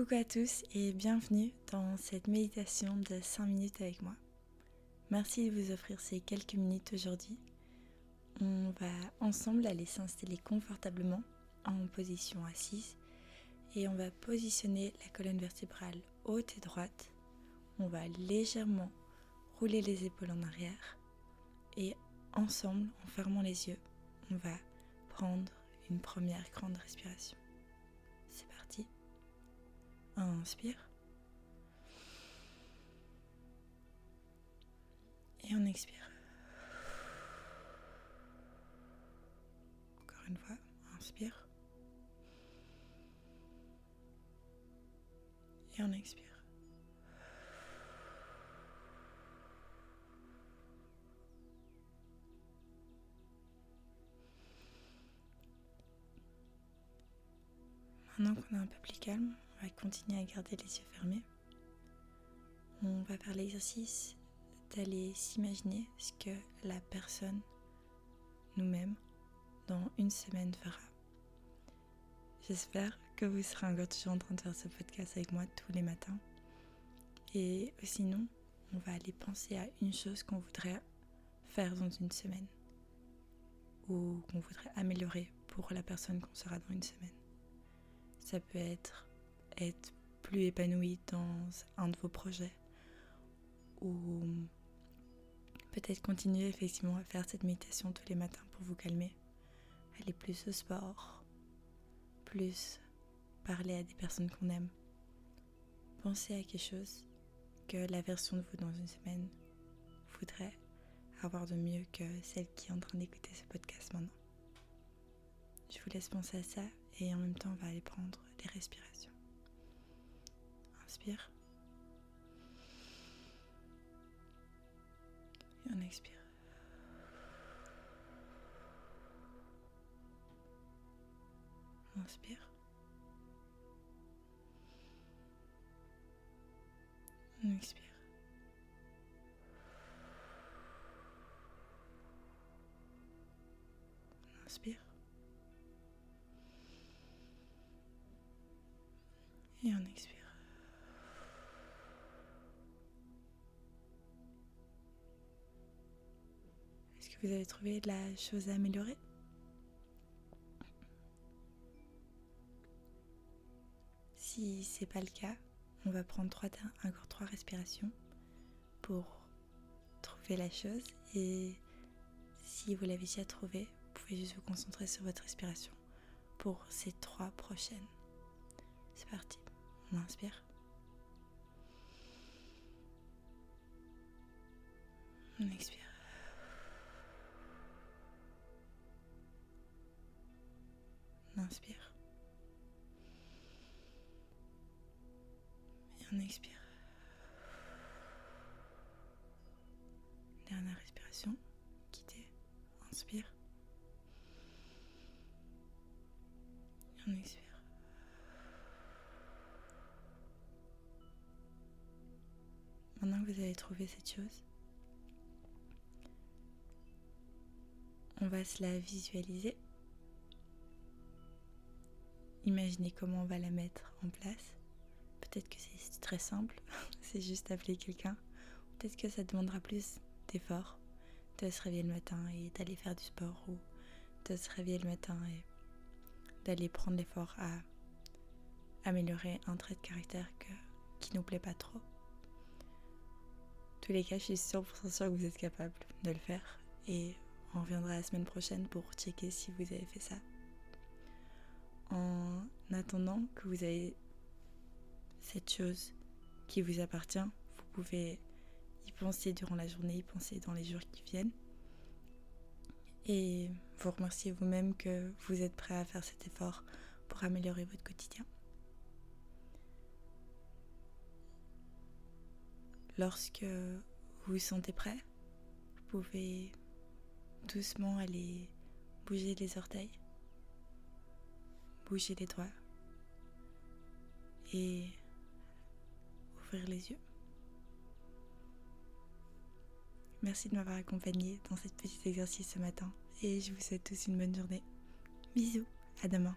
Coucou à tous et bienvenue dans cette méditation de 5 minutes avec moi. Merci de vous offrir ces quelques minutes aujourd'hui. On va ensemble aller s'installer confortablement en position assise et on va positionner la colonne vertébrale haute et droite. On va légèrement rouler les épaules en arrière et ensemble, en fermant les yeux, on va prendre une première grande respiration. Inspire. Et on expire. Encore une fois, inspire. Et on expire. Maintenant qu'on est un peu plus calme, va continuer à garder les yeux fermés. On va faire l'exercice d'aller s'imaginer ce que la personne, nous-mêmes, dans une semaine fera. J'espère que vous serez encore toujours en train de faire ce podcast avec moi tous les matins. Et sinon, on va aller penser à une chose qu'on voudrait faire dans une semaine ou qu'on voudrait améliorer pour la personne qu'on sera dans une semaine. Ça peut être être plus épanoui dans un de vos projets ou peut-être continuer effectivement à faire cette méditation tous les matins pour vous calmer, aller plus au sport, plus parler à des personnes qu'on aime. Pensez à quelque chose que la version de vous dans une semaine voudrait avoir de mieux que celle qui est en train d'écouter ce podcast maintenant. Je vous laisse penser à ça et en même temps on va aller prendre des respirations. Inspire. Et on expire. Inspire. On expire. Inspire. Et on expire. Vous avez trouvé de la chose à améliorer Si c'est pas le cas, on va prendre trois, encore trois respirations pour trouver la chose. Et si vous l'avez déjà trouvé, vous pouvez juste vous concentrer sur votre respiration pour ces trois prochaines. C'est parti. On inspire. On expire. Inspire. Et on expire. Dernière respiration. Quittez. Inspire. Et on expire. Maintenant que vous avez trouvé cette chose, on va se la visualiser. Imaginez comment on va la mettre en place. Peut-être que c'est très simple, c'est juste appeler quelqu'un. Peut-être que ça demandera plus d'efforts de se réveiller le matin et d'aller faire du sport ou de se réveiller le matin et d'aller prendre l'effort à améliorer un trait de caractère qui nous plaît pas trop tous les cas, je suis 100% sûre que vous êtes capable de le faire. Et on reviendra la semaine prochaine pour checker si vous avez fait ça. En attendant que vous ayez cette chose qui vous appartient, vous pouvez y penser durant la journée, y penser dans les jours qui viennent. Et vous remercier vous-même que vous êtes prêt à faire cet effort pour améliorer votre quotidien. Lorsque vous vous sentez prêt, vous pouvez doucement aller bouger les orteils, bouger les doigts et ouvrir les yeux. Merci de m'avoir accompagné dans cet petit exercice ce matin et je vous souhaite tous une bonne journée. Bisous, à demain.